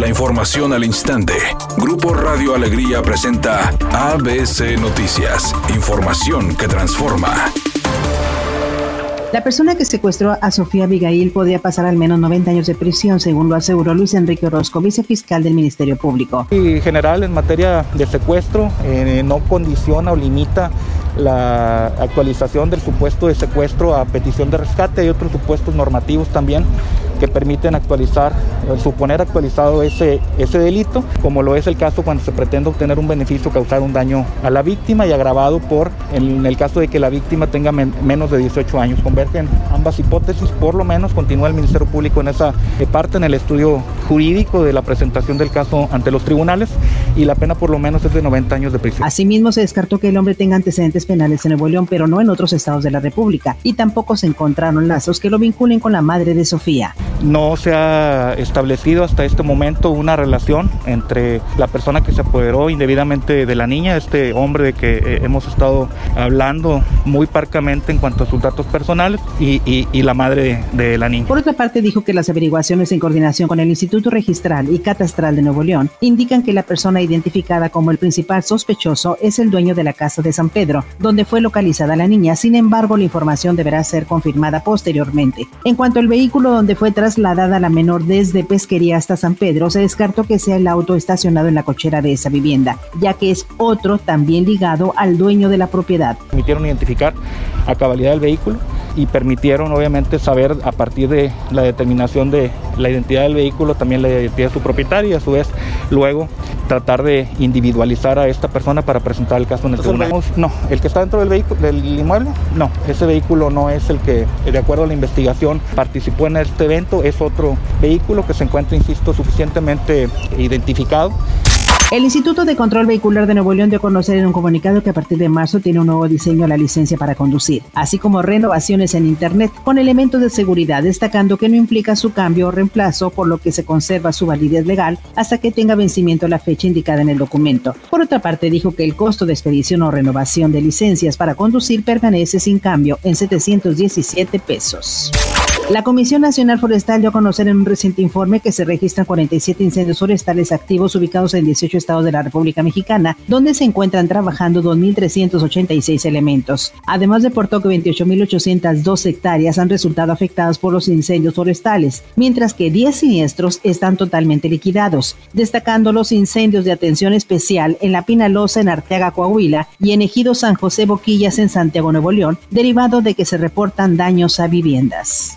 La información al instante. Grupo Radio Alegría presenta ABC Noticias. Información que transforma. La persona que secuestró a Sofía Abigail podría pasar al menos 90 años de prisión, según lo aseguró Luis Enrique Orozco, vicefiscal del Ministerio Público. En general, en materia de secuestro, eh, no condiciona o limita la actualización del supuesto de secuestro a petición de rescate. Hay otros supuestos normativos también que permiten actualizar, eh, suponer actualizado ese, ese delito, como lo es el caso cuando se pretende obtener un beneficio, causar un daño a la víctima y agravado por, en el caso de que la víctima tenga menos de 18 años. Convergen ambas hipótesis, por lo menos continúa el Ministerio Público en esa eh, parte, en el estudio jurídico de la presentación del caso ante los tribunales y la pena por lo menos es de 90 años de prisión. Asimismo, se descartó que el hombre tenga antecedentes penales en Nuevo León, pero no en otros estados de la República, y tampoco se encontraron lazos que lo vinculen con la madre de Sofía. No se ha establecido hasta este momento una relación entre la persona que se apoderó indebidamente de la niña, este hombre de que eh, hemos estado hablando muy parcamente en cuanto a sus datos personales, y, la madre de, la niña. Por otra parte, dijo que las averiguaciones en coordinación con el Instituto Registral y Catastral de Nuevo León indican que la persona identificada como el principal sospechoso es el dueño de la casa de San Pedro, donde fue localizada la niña. Sin embargo, la información deberá ser confirmada posteriormente. En cuanto al vehículo donde fue tras trasladada la menor desde Pesquería hasta San Pedro, se descartó que sea el auto estacionado en la cochera de esa vivienda, ya que es otro también ligado al dueño de la propiedad. Permitieron identificar a cabalidad del vehículo y permitieron obviamente saber a partir de la determinación de la identidad del vehículo, también la identidad de su propietario y a su vez luego tratar de individualizar a esta persona para presentar el caso en el tribunal. No, el que está dentro del vehículo, del inmueble, no, ese vehículo no es el que, de acuerdo a la investigación, participó en este evento, es otro vehículo que se encuentra, insisto, suficientemente identificado el Instituto de Control Vehicular de Nuevo León dio a conocer en un comunicado que a partir de marzo tiene un nuevo diseño a la licencia para conducir, así como renovaciones en Internet con elementos de seguridad, destacando que no implica su cambio o reemplazo, por lo que se conserva su validez legal hasta que tenga vencimiento la fecha indicada en el documento. Por otra parte, dijo que el costo de expedición o renovación de licencias para conducir permanece sin cambio en 717 pesos. La Comisión Nacional Forestal dio a conocer en un reciente informe que se registran 47 incendios forestales activos ubicados en 18 estados de la República Mexicana, donde se encuentran trabajando 2.386 elementos. Además deportó que 28.802 hectáreas han resultado afectadas por los incendios forestales, mientras que 10 siniestros están totalmente liquidados, destacando los incendios de atención especial en La Pinalosa en Arteaga, Coahuila y en Ejido San José Boquillas en Santiago, Nuevo León, derivado de que se reportan daños a viviendas.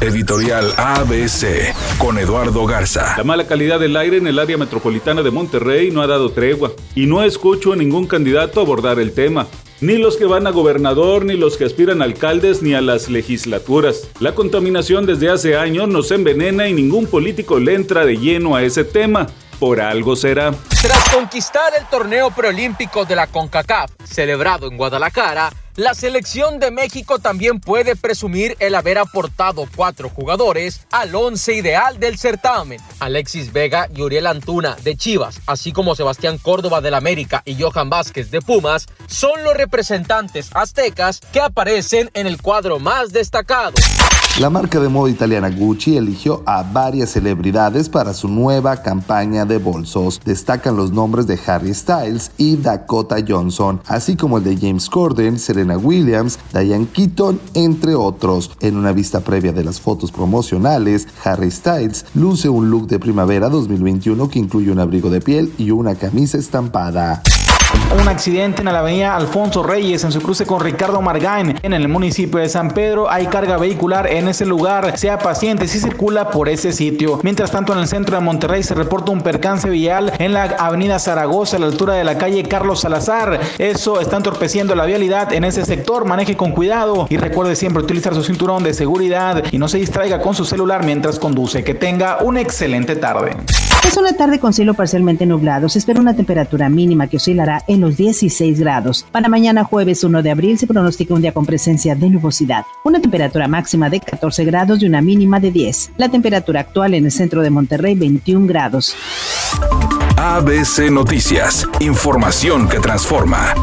Editorial ABC con Eduardo Garza. La mala calidad del aire en el área metropolitana de Monterrey no ha dado tregua y no escucho a ningún candidato abordar el tema. Ni los que van a gobernador, ni los que aspiran a alcaldes, ni a las legislaturas. La contaminación desde hace años nos envenena y ningún político le entra de lleno a ese tema. Por algo será. Tras conquistar el torneo preolímpico de la CONCACAF, celebrado en Guadalajara, la selección de México también puede presumir el haber aportado cuatro jugadores al once ideal del certamen. Alexis Vega y Uriel Antuna de Chivas, así como Sebastián Córdoba del América y Johan Vázquez de Pumas, son los representantes aztecas que aparecen en el cuadro más destacado. La marca de moda italiana Gucci eligió a varias celebridades para su nueva campaña de bolsos. Destacan los nombres de Harry Styles y Dakota Johnson, así como el de James Corden, Williams, Diane Keaton, entre otros. En una vista previa de las fotos promocionales, Harry Styles luce un look de primavera 2021 que incluye un abrigo de piel y una camisa estampada. Un accidente en la avenida Alfonso Reyes en su cruce con Ricardo Margain en el municipio de San Pedro. Hay carga vehicular en ese lugar. Sea paciente si circula por ese sitio. Mientras tanto, en el centro de Monterrey se reporta un percance vial en la avenida Zaragoza a la altura de la calle Carlos Salazar. Eso está entorpeciendo la vialidad en ese sector. Maneje con cuidado y recuerde siempre utilizar su cinturón de seguridad y no se distraiga con su celular mientras conduce. Que tenga una excelente tarde. Es una tarde con cielo parcialmente nublado. Se espera una temperatura mínima que oscilará en los 16 grados. Para mañana jueves 1 de abril se pronostica un día con presencia de nubosidad. Una temperatura máxima de 14 grados y una mínima de 10. La temperatura actual en el centro de Monterrey 21 grados. ABC Noticias. Información que transforma.